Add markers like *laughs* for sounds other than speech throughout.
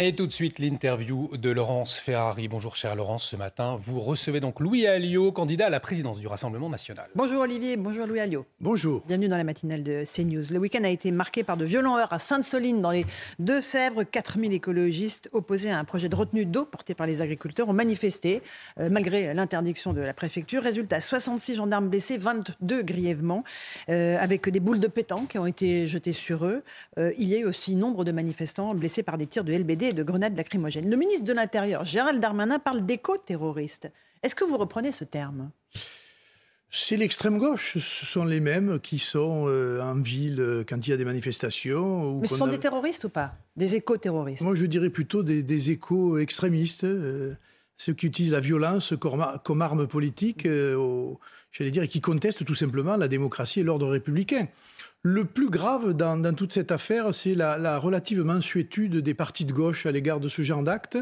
Et tout de suite, l'interview de Laurence Ferrari. Bonjour, cher Laurence. Ce matin, vous recevez donc Louis Alliot, candidat à la présidence du Rassemblement national. Bonjour Olivier, bonjour Louis Alliot. Bonjour. Bienvenue dans la matinale de CNews. Le week-end a été marqué par de violents heurts à Sainte-Soline, dans les Deux-Sèvres. 4000 écologistes opposés à un projet de retenue d'eau porté par les agriculteurs ont manifesté, euh, malgré l'interdiction de la préfecture. Résultat, 66 gendarmes blessés, 22 grièvement, euh, avec des boules de pétanque qui ont été jetées sur eux. Euh, il y a eu aussi nombre de manifestants blessés par des tirs de LBD de grenades lacrymogènes. Le ministre de l'Intérieur, Gérald Darmanin, parle d'éco-terroristes. Est-ce que vous reprenez ce terme? C'est l'extrême gauche, ce sont les mêmes qui sont euh, en ville euh, quand il y a des manifestations. Mais ce sont des terroristes ou pas? Des éco-terroristes? Moi je dirais plutôt des, des éco-extrémistes, euh, ceux qui utilisent la violence comme, comme arme politique, j'allais dire, et qui contestent tout simplement la démocratie et l'ordre républicain. Le plus grave dans, toute cette affaire, c'est la, relative mansuétude des partis de gauche à l'égard de ce genre d'acte.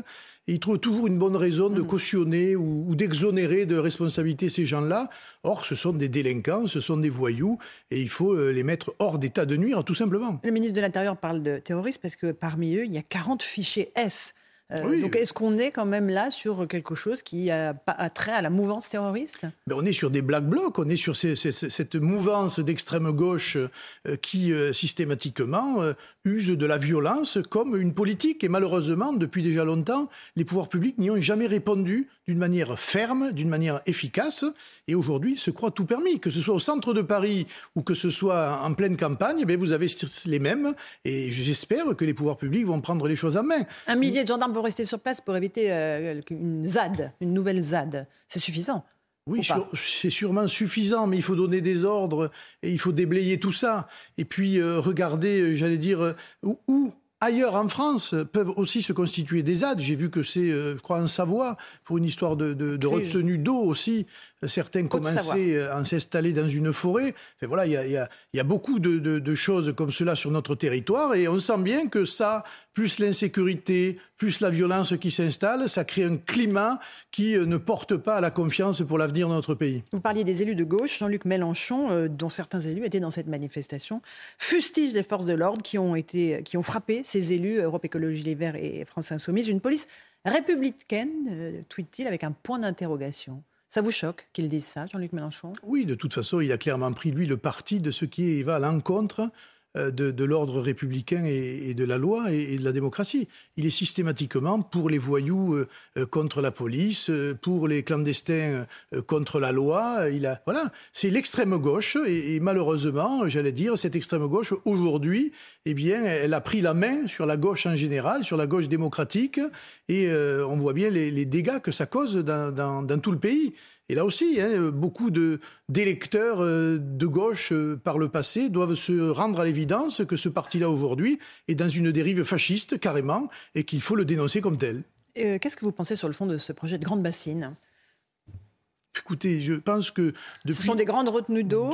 ils trouvent toujours une bonne raison de mmh. cautionner ou, d'exonérer de responsabilité ces gens-là. Or, ce sont des délinquants, ce sont des voyous, et il faut euh, les mettre hors d'état de nuire, tout simplement. Le ministre de l'Intérieur parle de terroristes parce que parmi eux, il y a 40 fichiers S euh, donc est-ce qu'on est quand même là sur quelque chose qui a, trait à la mouvance terroriste? On est sur des black blocs, on est sur cette mouvance d'extrême gauche euh, qui euh, systématiquement use de la violence comme une politique. Et malheureusement, depuis déjà longtemps, les pouvoirs publics n'y ont jamais répondu d'une manière ferme, d'une manière efficace. Et aujourd'hui, se croit tout permis. Que ce soit au centre de Paris ou que ce soit en pleine campagne, ben, vous avez les mêmes. Et j'espère que les pouvoirs publics vont prendre les choses en main. Un millier de gendarmes vont rester sur place pour éviter euh, une ZAD, une nouvelle ZAD. C'est suffisant oui, c'est sûrement suffisant, mais il faut donner des ordres et il faut déblayer tout ça. Et puis euh, regarder, euh, j'allais dire, où, ailleurs en France peuvent aussi se constituer des ZAD. J'ai vu que c'est, je crois, en Savoie, pour une histoire de, de retenue d'eau aussi certains commençaient à s'installer dans une forêt. voilà, il y a, beaucoup de, choses comme cela sur notre territoire et on sent bien que ça, plus l'insécurité, plus la violence qui s'installe, ça crée un climat qui euh, ne porte pas à la confiance pour l'avenir de notre pays. Vous parliez des élus de gauche. Jean-Luc Mélenchon, euh, dont certains élus étaient dans cette manifestation, fustige les forces de l'ordre qui ont, été, qui ont frappé ces élus, Europe Écologie Les Verts et France Insoumise. Une police républicaine, euh, tweet-il, avec un point d'interrogation. Ça vous choque qu'il dise ça, Jean-Luc Mélenchon? Oui, de toute façon, il a clairement pris, lui, le parti de ce qui va à l'encontre euh, de, l'ordre républicain et, de la loi et, de la démocratie. Il est systématiquement pour les voyous euh, euh, contre la police, pour les clandestins contre la loi. Il a, voilà, c'est l'extrême gauche et, malheureusement, j'allais dire, cette extrême gauche aujourd'hui, eh bien, elle a pris la main sur la gauche en général, sur la gauche démocratique, et on voit bien les, dégâts que ça cause dans tout le pays. Et là aussi, hein, beaucoup d'électeurs euh, de gauche euh, par le passé doivent se rendre à l'évidence que ce parti-là aujourd'hui est dans une dérive fasciste carrément et qu'il faut le dénoncer comme tel. Euh, qu'est-ce que vous pensez sur le fond de ce projet de grande bassine? Écoutez, je pense que depuis, ce sont des grandes retenues d'eau,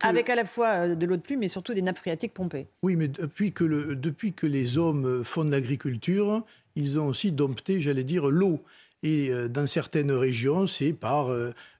avec à la fois de l'eau de pluie, mais surtout des nappes phréatiques pompées. Oui, mais depuis que, le, depuis que les hommes font de l'agriculture, ils ont aussi dompté, j'allais dire, l'eau. Et dans certaines régions, c'est par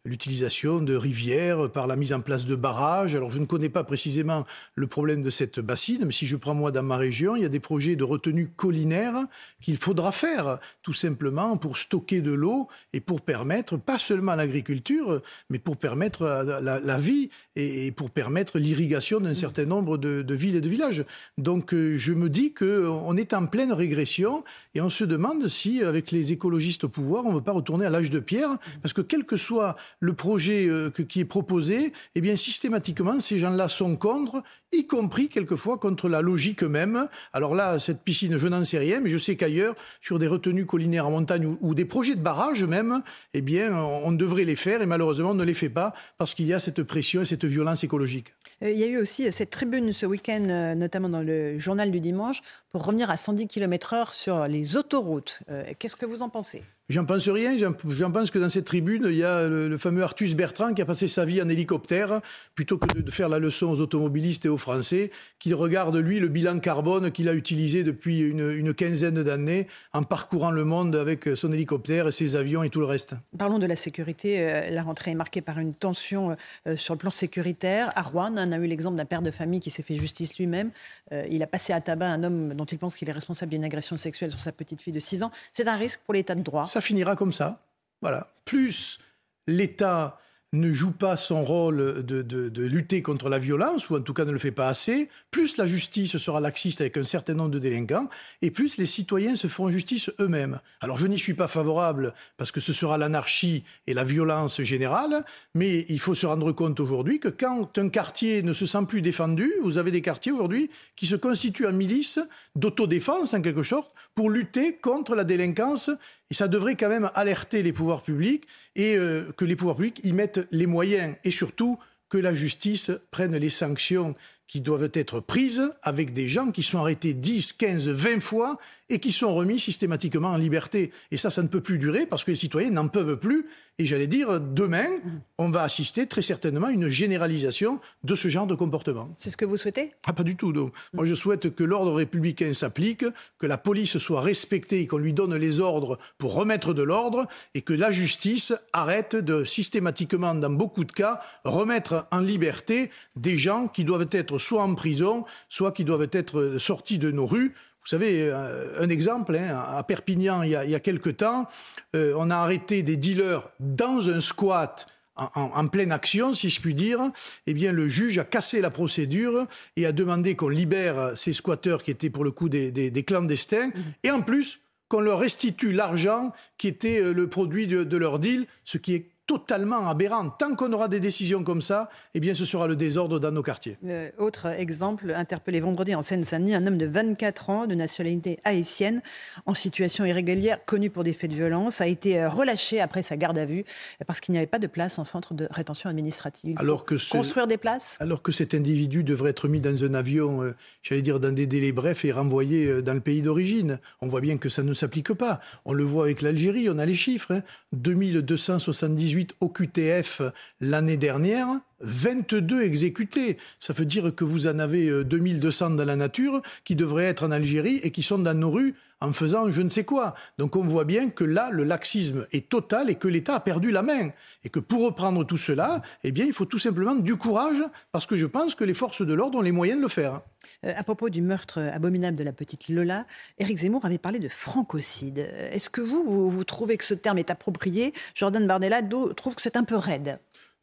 l'utilisation de rivières, par la mise en place de barrages. Alors je ne connais pas précisément le problème de cette bassine, mais si je prends moi dans ma région, il y a des projets de retenue collinaire qu'il faudra faire tout simplement pour stocker de l'eau et pour permettre pas seulement l'agriculture, mais pour permettre la, vie et, pour permettre l'irrigation d'un certain nombre de, villes et de villages. Donc euh, je me dis qu'on est en pleine régression et on se demande si avec les écologistes au pouvoir, on ne veut pas retourner à l'âge de pierre, parce que quel que soit le projet qui est proposé, eh bien systématiquement, ces gens-là sont contre, y compris quelquefois contre la logique même. Alors là, cette piscine, je n'en sais rien, mais je sais qu'ailleurs, sur des retenues collinaires en montagne ou, des projets de barrage même, eh bien, on devrait les faire et malheureusement, on ne les fait pas parce qu'il y a cette pression et cette violence écologique. Il y a eu aussi cette tribune ce week-end, notamment dans le journal du dimanche, pour revenir à 110 km/h sur les autoroutes. Qu'est-ce que vous en pensez? J'en pense rien. J'en pense que dans cette tribune, il y a le, fameux Artus Bertrand qui a passé sa vie en hélicoptère, plutôt que de, faire la leçon aux automobilistes et aux Français, qu'il regarde, lui, le bilan carbone qu'il a utilisé depuis une, quinzaine d'années en parcourant le monde avec son hélicoptère, ses avions et tout le reste. Parlons de la sécurité. Euh, la rentrée est marquée par une tension euh, sur le plan sécuritaire. À Rouen, on a eu l'exemple d'un père de famille qui s'est fait justice lui-même. Euh, il a passé à tabac un homme dont il pense qu'il est responsable d'une agression sexuelle sur sa petite fille de 6 ans. C'est un risque pour l'état de droit ça finira comme ça. Voilà. Plus l'État ne joue pas son rôle de, lutter contre la violence, ou en tout cas ne le fait pas assez, plus la justice sera laxiste avec un certain nombre de délinquants, et plus les citoyens se feront justice eux-mêmes. Alors je n'y suis pas favorable, parce que ce sera l'anarchie et la violence générale, mais il faut se rendre compte aujourd'hui que quand un quartier ne se sent plus défendu, vous avez des quartiers aujourd'hui qui se constituent en milice d'autodéfense en quelque sorte, pour lutter contre la délinquance et ça devrait quand même alerter les pouvoirs publics et euh, que les pouvoirs publics y mettent les moyens. Et surtout que la justice prenne les sanctions qui doivent être prises avec des gens qui sont arrêtés 10, 15, 20 fois et qui sont remis systématiquement en liberté. Et ça, ça ne peut plus durer parce que les citoyens n'en peuvent plus. Et j'allais dire, demain, on va assister très certainement à une généralisation de ce genre de comportement. C'est ce que vous souhaitez? Ah, pas du tout. Moi, je souhaite que l'ordre républicain s'applique, que la police soit respectée et qu'on lui donne les ordres pour remettre de l'ordre et que la justice arrête de systématiquement, dans beaucoup de cas, remettre en liberté des gens qui doivent être soit en prison, soit qui doivent être sortis de nos rues. Vous savez, euh, un exemple, hein, à Perpignan, il y a, il quelque temps, euh, on a arrêté des dealers dans un squat en, pleine action, si je puis dire, eh bien, le juge a cassé la procédure et a demandé qu'on libère ces squatteurs qui étaient pour le coup des, clandestins, mmh. et en plus qu'on leur restitue l'argent qui était euh, le produit de, de leur deal, ce qui est totalement aberrant. Tant qu'on aura des décisions comme ça, eh bien, ce sera le désordre dans nos quartiers. Euh, autre exemple, interpellé vendredi en Seine-Saint-Denis, un homme de 24 ans de nationalité haïtienne en situation irrégulière, connu pour des faits de violence, a été euh, relâché après sa garde à vue parce qu'il n'y avait pas de place en centre de rétention administrative. alors que construire des places Alors que cet individu devrait être mis dans un avion, euh, j'allais dire dans des délais brefs et renvoyé dans le pays d'origine. On voit bien que ça ne s'applique pas. On le voit avec l'Algérie, on a les chiffres. Hein. 2278 au QTF l'année dernière, 22 exécutés. Ça veut dire que vous en avez 2200 euh, dans la nature qui devraient être en Algérie et qui sont dans nos rues en faisant je ne sais quoi. Donc on voit bien que là, le laxisme est total et que l'État a perdu la main. Et que pour reprendre tout cela, eh bien, il faut tout simplement du courage parce que je pense que les forces de l'ordre ont les moyens de le faire. Euh, à propos du meurtre abominable de la petite Lola, Éric Zemmour avait parlé de francocide. Est-ce que vous, vous, trouvez que ce terme est approprié? Jordan Bardella trouve que c'est un peu raide.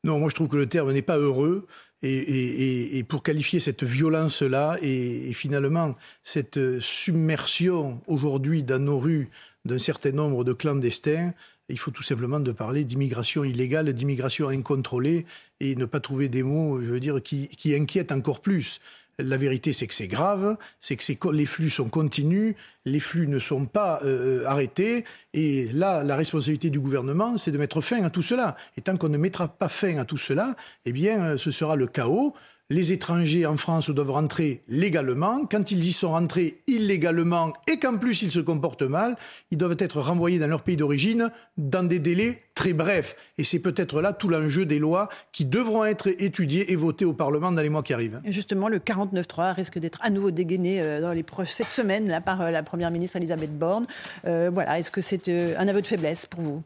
Non, moi je trouve que le terme n'est pas heureux. Et, pour qualifier cette violence-là et, finalement cette submersion aujourd'hui dans nos rues d'un certain nombre de clandestins, il faut tout simplement de parler d'immigration illégale, d'immigration incontrôlée et ne pas trouver des mots, je veux dire, qui inquiètent encore plus. La vérité, c'est que c'est grave, c'est que les flux sont continus, les flux ne sont pas euh, euh, arrêtés. Et là, la responsabilité du gouvernement, c'est de mettre fin à tout cela. Et tant qu'on ne mettra pas fin à tout cela, eh bien, euh, ce sera le chaos les étrangers en France doivent rentrer légalement. Quand ils y sont rentrés illégalement et qu'en plus ils se comportent mal, ils doivent être renvoyés dans leur pays d'origine dans des délais très brefs. Et c'est peut-être là tout l'enjeu des lois qui devront être étudiées et votées au Parlement dans les mois qui arrivent. Et justement, le 49.3 risque d'être à nouveau dégainé euh, dans les cette semaine là, par euh, la Première ministre Elisabeth Borne. Euh, voilà, est-ce que c'est un aveu de faiblesse pour vous?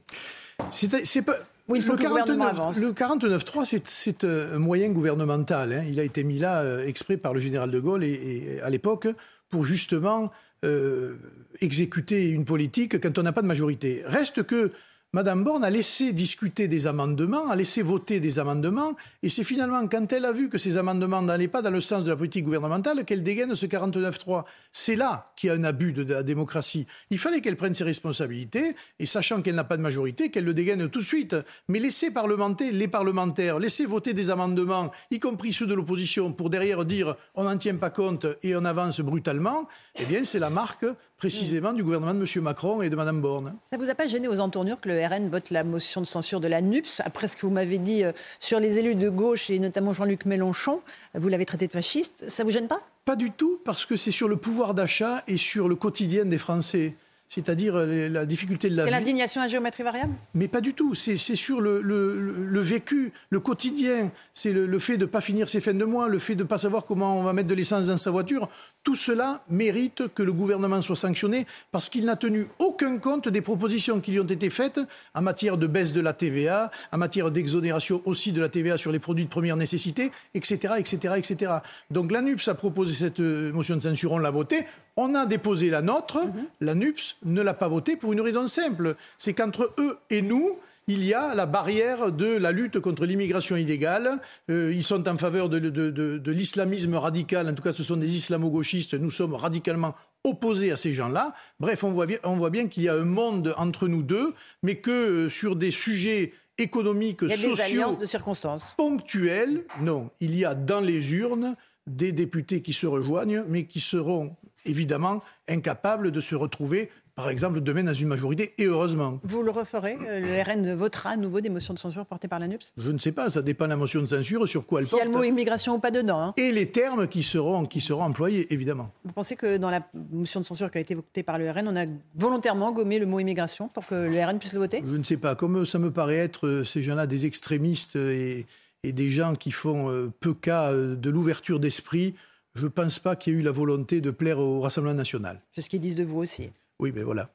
C'est pas oui, le, 49, le 49.3, c'est un moyen gouvernemental. Hein. Il a été mis là euh, exprès par le général de Gaulle et, à l'époque pour justement euh, exécuter une politique quand on n'a pas de majorité. Reste que Madame Borne a laissé discuter des amendements, a laissé voter des amendements, et c'est finalement quand elle a vu que ces amendements n'allaient pas dans le sens de la politique gouvernementale qu'elle dégaine ce 49-3. C'est là qu'il y a un abus de, la démocratie. Il fallait qu'elle prenne ses responsabilités, et sachant qu'elle n'a pas de majorité, qu'elle le dégaine tout de suite. Mais laisser parlementer les parlementaires, laisser voter des amendements, y compris ceux de l'opposition, pour derrière dire on n'en tient pas compte et on avance brutalement, eh bien c'est la marque précisément du gouvernement de M. Macron et de Mme Borne. Ça vous a pas gêné aux entournures que le RN vote la motion de censure de la NUPS Après ce que vous m'avez dit euh, sur les élus de gauche et notamment Jean-Luc Mélenchon, vous l'avez traité de fasciste. Ça vous gêne pas? Pas du tout, parce que c'est sur le pouvoir d'achat et sur le quotidien des Français c'est-à-dire euh, la difficulté de la vie. C'est l'indignation à géométrie variable? Mais pas du tout. C'est sur le, le, vécu, le quotidien. C'est le, fait de ne pas finir ses fins de mois, le fait de ne pas savoir comment on va mettre de l'essence dans sa voiture. Tout cela mérite que le gouvernement soit sanctionné parce qu'il n'a tenu aucun compte des propositions qui lui ont été faites en matière de baisse de la TVA, en matière d'exonération aussi de la TVA sur les produits de première nécessité, etc. etc., etc. Donc l'ANUPS a proposé cette euh, motion de censure, on l'a votée. On a déposé la nôtre, mhm. la NUPS ne l'a pas votée pour une raison simple, c'est qu'entre eux et nous, il y a la barrière de la lutte contre l'immigration illégale. Euh, ils sont en faveur de, l'islamisme radical, en tout cas ce sont des islamo-gauchistes, nous sommes radicalement opposés à ces gens-là. Bref, on voit, bien qu'il y a un monde entre nous deux, mais que euh, sur des sujets économiques, il y a sociaux, des alliances de circonstances. ponctuels, non, il y a dans les urnes des députés qui se rejoignent, mais qui seront évidemment incapables de se retrouver par exemple, demain dans une majorité, et heureusement. Vous le referez euh, Le RN votera à nouveau des motions de censure portées par la NUPS Je ne sais pas, ça dépend de la motion de censure, sur quoi elle porte. S'il y a le mot immigration ou pas dedans. Hein. Et les termes qui seront, qui seront employés, évidemment. Vous pensez que dans la motion de censure qui a été votée par le RN, on a volontairement gommé le mot immigration pour que le RN puisse le voter? Je ne sais pas. Comme ça me paraît être euh, ces gens-là des extrémistes et, et des gens qui font euh, peu cas de l'ouverture d'esprit, je ne pense pas qu'il y ait eu la volonté de plaire au Rassemblement national. C'est ce qu'ils disent de vous aussi. Oui, mais ben voilà.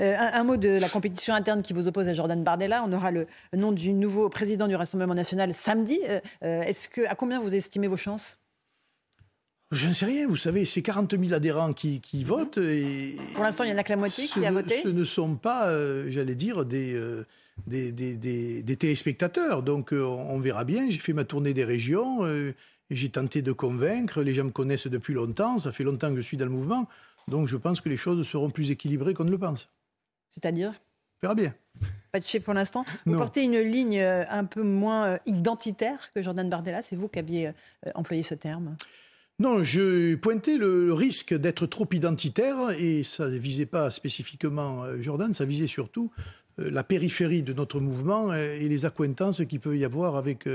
Euh, un, mot de la compétition interne qui vous oppose à Jordan Bardella. On aura le nom du nouveau président du Rassemblement national samedi. Euh, euh, est-ce que, à combien vous estimez vos chances? Je ne sais rien, vous savez, c'est 40 000 adhérents qui, votent. Et Pour l'instant, il n'y en a que la moitié qui a voté Ce ne sont pas, j'allais dire, des, des, des, téléspectateurs. Donc on verra bien. J'ai fait ma tournée des régions. J'ai tenté de convaincre, les gens me connaissent depuis longtemps, ça fait longtemps que je suis dans le mouvement, donc je pense que les choses seront plus équilibrées qu'on ne le pense. C'est-à-dire? On verra bien. Pas de chef pour l'instant. Vous portez une ligne euh, un peu moins euh, identitaire que Jordan Bardella, c'est vous qui aviez euh, employé ce terme? Non, je pointais le risque d'être trop identitaire. Et ça ne visait pas spécifiquement Jordan, ça visait surtout la périphérie de notre mouvement et les accointances qu'il peut y avoir avec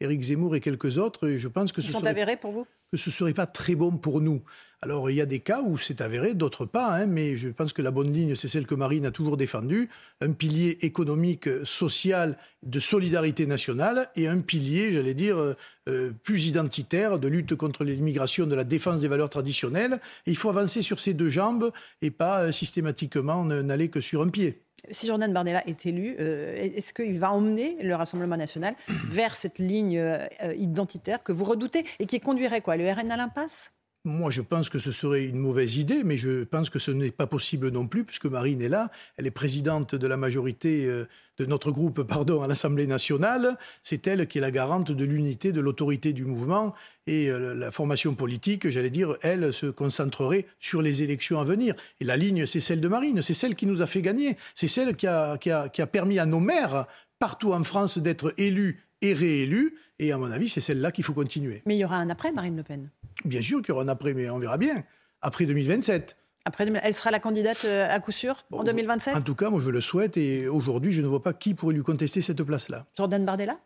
Éric Zemmour et quelques autres. Et je pense que Ils ce sont avérés pour vous? Que ce ne serait pas très bon pour nous. Alors il y a des cas où c'est avéré, d'autres pas, hein, mais je pense que la bonne ligne, c'est celle que Marine a toujours défendue, un pilier économique, social, de solidarité nationale, et un pilier, j'allais dire, euh, euh, plus identitaire, de lutte contre l'immigration, de la défense des valeurs traditionnelles. il faut avancer sur ces deux jambes et pas euh, systématiquement n'aller que sur un pied. Si Jordan Bardella est élu, euh, est-ce qu'il va emmener le Rassemblement national vers cette ligne euh, identitaire que vous redoutez et qui conduirait quoi? Le RN à l'impasse? Moi, je pense que ce serait une mauvaise idée, mais je pense que ce n'est pas possible non plus, puisque Marine est là. Elle est présidente de la majorité euh, de notre groupe *laughs* à l'Assemblée nationale. C'est elle qui est la garante de l'unité, de l'autorité du mouvement. Et euh, la formation politique, j'allais dire, elle se concentrerait sur les élections à venir. Et la ligne, c'est celle de Marine. C'est celle qui nous a fait gagner. C'est celle qui a permis à nos maires, partout en France, d'être élus et réélus. Et à mon avis, c'est celle-là qu'il faut continuer. Mais il y aura un après, Marine Le Pen Bien sûr qu'il y aura un après, mais on verra bien. Après 2027. Après, elle sera la candidate euh, à coup sûr en 2027 En tout cas, moi je le souhaite et aujourd'hui je ne vois pas qui pourrait lui contester cette place-là. Jordan Bardella?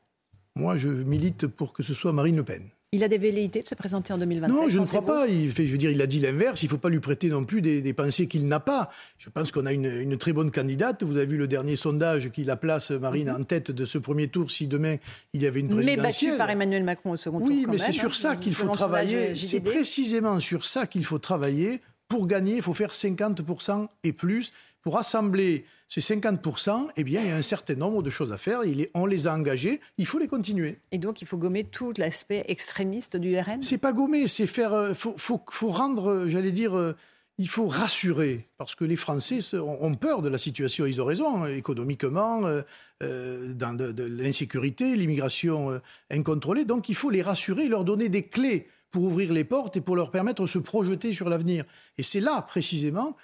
Moi je milite pour que ce soit Marine Le Pen. Il a des velléités de se présenter en 2027 Non, je ne crois pas. Il fait, je veux dire, il a dit l'inverse. Il ne faut pas lui prêter non plus des, pensées qu'il n'a pas. Je pense qu'on a une, très bonne candidate. Vous avez vu le dernier sondage qui la place, Marine, mhm. en tête de ce premier tour si demain il y avait une présidentielle. Mais battu par Emmanuel Macron au second tour. Oui, mais c'est sur hein, ça qu'il faut travailler. C'est précisément sur ça qu'il faut travailler. Pour gagner, il faut faire 50% et plus. Pour assembler ces 50%, eh bien, il y a un certain nombre de choses à faire. on les a engagées, il faut les continuer. Et donc, il faut gommer tout l'aspect extrémiste du RN C'est pas gommer, c'est faire. Il euh, faut, rendre, euh, j'allais dire, euh, il faut rassurer, parce que les Français ont peur de la situation, ils ont raison, économiquement, euh, euh, dans de, l'insécurité, l'immigration incontrôlée, donc il faut les rassurer, leur donner des clés pour ouvrir les portes et pour leur permettre de se projeter sur l'avenir. Et c'est là, précisément,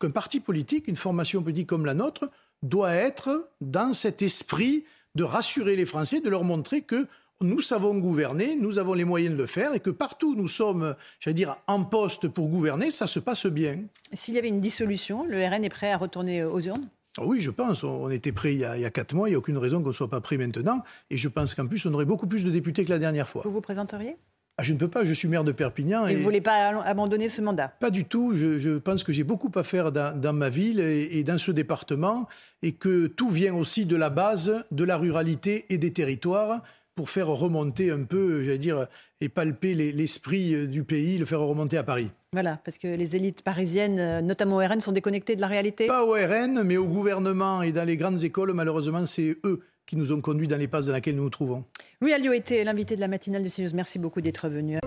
qu'un parti politique, une formation politique comme la nôtre, doit être dans cet esprit de rassurer les Français, de leur montrer que nous savons gouverner, nous avons les moyens de le faire et que partout où nous sommes, j'allais dire, en poste pour gouverner, ça se passe bien. S'il y avait une dissolution, le RN est prêt à retourner aux urnes? Ah oui, je pense. On était prêt il y, a, quatre mois. Il n'y a aucune raison qu'on ne soit pas prêt maintenant. Et je pense qu'en plus, on aurait beaucoup plus de députés que la dernière fois. Vous vous présenteriez? Ah, je ne peux pas, je suis maire de Perpignan. Et, vous ne voulez pas abandonner ce mandat? Pas du tout. Je, pense que j'ai beaucoup à faire dans, ma ville et, dans ce département et que tout vient aussi de la base, de la ruralité et des territoires pour faire remonter un peu, j'allais dire, et palper l'esprit du pays, le faire remonter à Paris. Voilà, parce que les élites parisiennes, notamment au RN, sont déconnectées de la réalité Pas au RN, mais au gouvernement et dans les grandes écoles, malheureusement, c'est eux qui nous ont conduits dans les passes dans lesquelles nous nous trouvons. Louis Alliot était l'invité de la matinale de CNews. Merci beaucoup d'être venu.